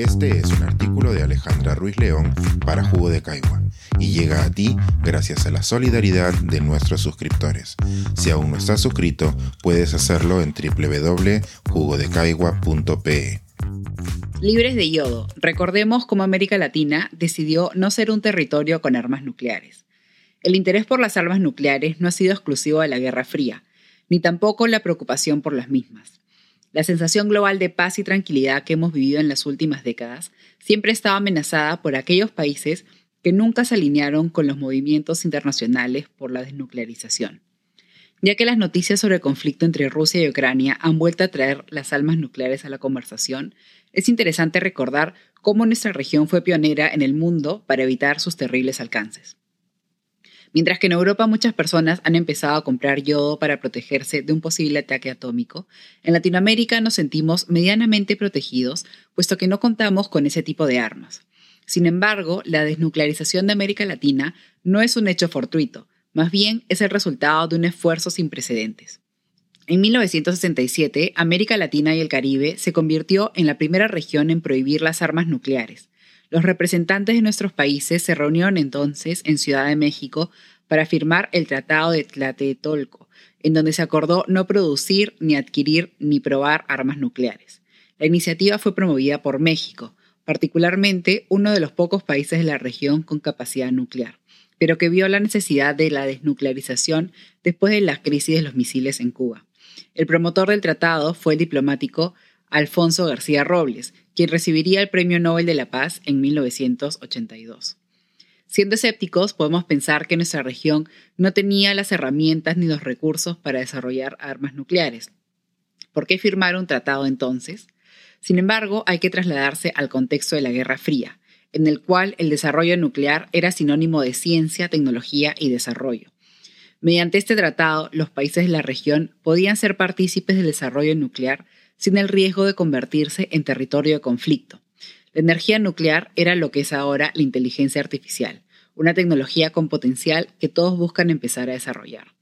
Este es un artículo de Alejandra Ruiz León para Jugo de Caigua y llega a ti gracias a la solidaridad de nuestros suscriptores. Si aún no estás suscrito, puedes hacerlo en www.jugodecaigua.pe. Libres de yodo, recordemos cómo América Latina decidió no ser un territorio con armas nucleares. El interés por las armas nucleares no ha sido exclusivo de la Guerra Fría, ni tampoco la preocupación por las mismas. La sensación global de paz y tranquilidad que hemos vivido en las últimas décadas siempre estaba amenazada por aquellos países que nunca se alinearon con los movimientos internacionales por la desnuclearización. Ya que las noticias sobre el conflicto entre Rusia y Ucrania han vuelto a traer las armas nucleares a la conversación, es interesante recordar cómo nuestra región fue pionera en el mundo para evitar sus terribles alcances. Mientras que en Europa muchas personas han empezado a comprar yodo para protegerse de un posible ataque atómico, en Latinoamérica nos sentimos medianamente protegidos, puesto que no contamos con ese tipo de armas. Sin embargo, la desnuclearización de América Latina no es un hecho fortuito, más bien es el resultado de un esfuerzo sin precedentes. En 1967, América Latina y el Caribe se convirtió en la primera región en prohibir las armas nucleares, los representantes de nuestros países se reunieron entonces en Ciudad de México para firmar el Tratado de Tlatelolco, en donde se acordó no producir, ni adquirir, ni probar armas nucleares. La iniciativa fue promovida por México, particularmente uno de los pocos países de la región con capacidad nuclear, pero que vio la necesidad de la desnuclearización después de la crisis de los misiles en Cuba. El promotor del tratado fue el diplomático Alfonso García Robles, quien recibiría el Premio Nobel de la Paz en 1982. Siendo escépticos, podemos pensar que nuestra región no tenía las herramientas ni los recursos para desarrollar armas nucleares. ¿Por qué firmar un tratado entonces? Sin embargo, hay que trasladarse al contexto de la Guerra Fría, en el cual el desarrollo nuclear era sinónimo de ciencia, tecnología y desarrollo. Mediante este tratado, los países de la región podían ser partícipes del desarrollo nuclear sin el riesgo de convertirse en territorio de conflicto. La energía nuclear era lo que es ahora la inteligencia artificial, una tecnología con potencial que todos buscan empezar a desarrollar.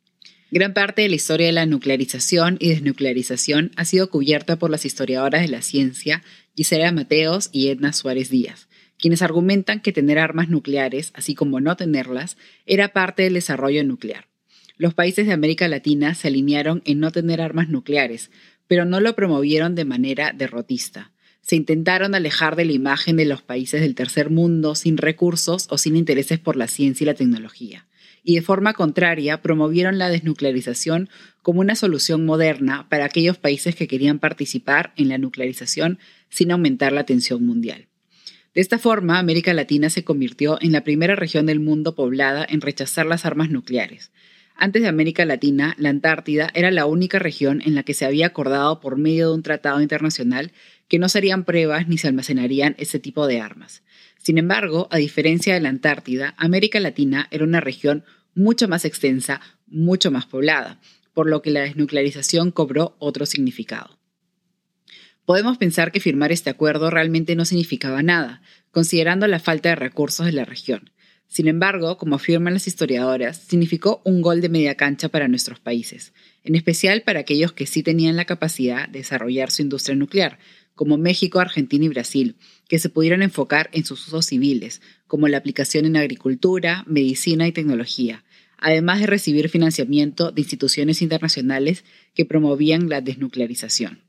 Gran parte de la historia de la nuclearización y desnuclearización ha sido cubierta por las historiadoras de la ciencia Gisela Mateos y Edna Suárez Díaz, quienes argumentan que tener armas nucleares, así como no tenerlas, era parte del desarrollo nuclear. Los países de América Latina se alinearon en no tener armas nucleares, pero no lo promovieron de manera derrotista. Se intentaron alejar de la imagen de los países del tercer mundo sin recursos o sin intereses por la ciencia y la tecnología. Y de forma contraria, promovieron la desnuclearización como una solución moderna para aquellos países que querían participar en la nuclearización sin aumentar la tensión mundial. De esta forma, América Latina se convirtió en la primera región del mundo poblada en rechazar las armas nucleares, antes de América Latina, la Antártida era la única región en la que se había acordado por medio de un tratado internacional que no serían pruebas ni se almacenarían ese tipo de armas. Sin embargo, a diferencia de la Antártida, América Latina era una región mucho más extensa, mucho más poblada, por lo que la desnuclearización cobró otro significado. Podemos pensar que firmar este acuerdo realmente no significaba nada, considerando la falta de recursos de la región. Sin embargo, como afirman las historiadoras, significó un gol de media cancha para nuestros países, en especial para aquellos que sí tenían la capacidad de desarrollar su industria nuclear, como México, Argentina y Brasil, que se pudieron enfocar en sus usos civiles, como la aplicación en agricultura, medicina y tecnología, además de recibir financiamiento de instituciones internacionales que promovían la desnuclearización.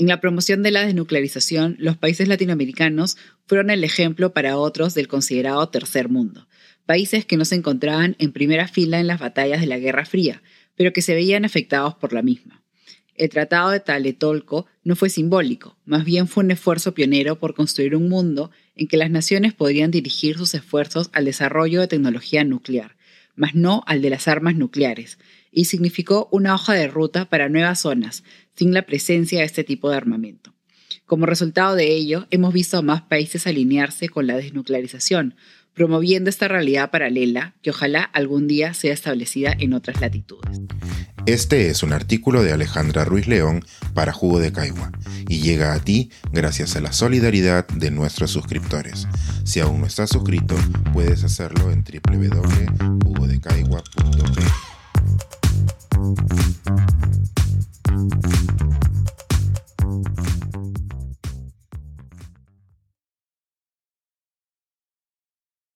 En la promoción de la desnuclearización, los países latinoamericanos fueron el ejemplo para otros del considerado tercer mundo, países que no se encontraban en primera fila en las batallas de la Guerra Fría, pero que se veían afectados por la misma. El Tratado de Taletolco no fue simbólico, más bien fue un esfuerzo pionero por construir un mundo en que las naciones podrían dirigir sus esfuerzos al desarrollo de tecnología nuclear, mas no al de las armas nucleares, y significó una hoja de ruta para nuevas zonas, sin la presencia de este tipo de armamento. Como resultado de ello, hemos visto a más países alinearse con la desnuclearización, promoviendo esta realidad paralela que ojalá algún día sea establecida en otras latitudes. Este es un artículo de Alejandra Ruiz León para Jugo de Caigua y llega a ti gracias a la solidaridad de nuestros suscriptores. Si aún no estás suscrito, puedes hacerlo en you.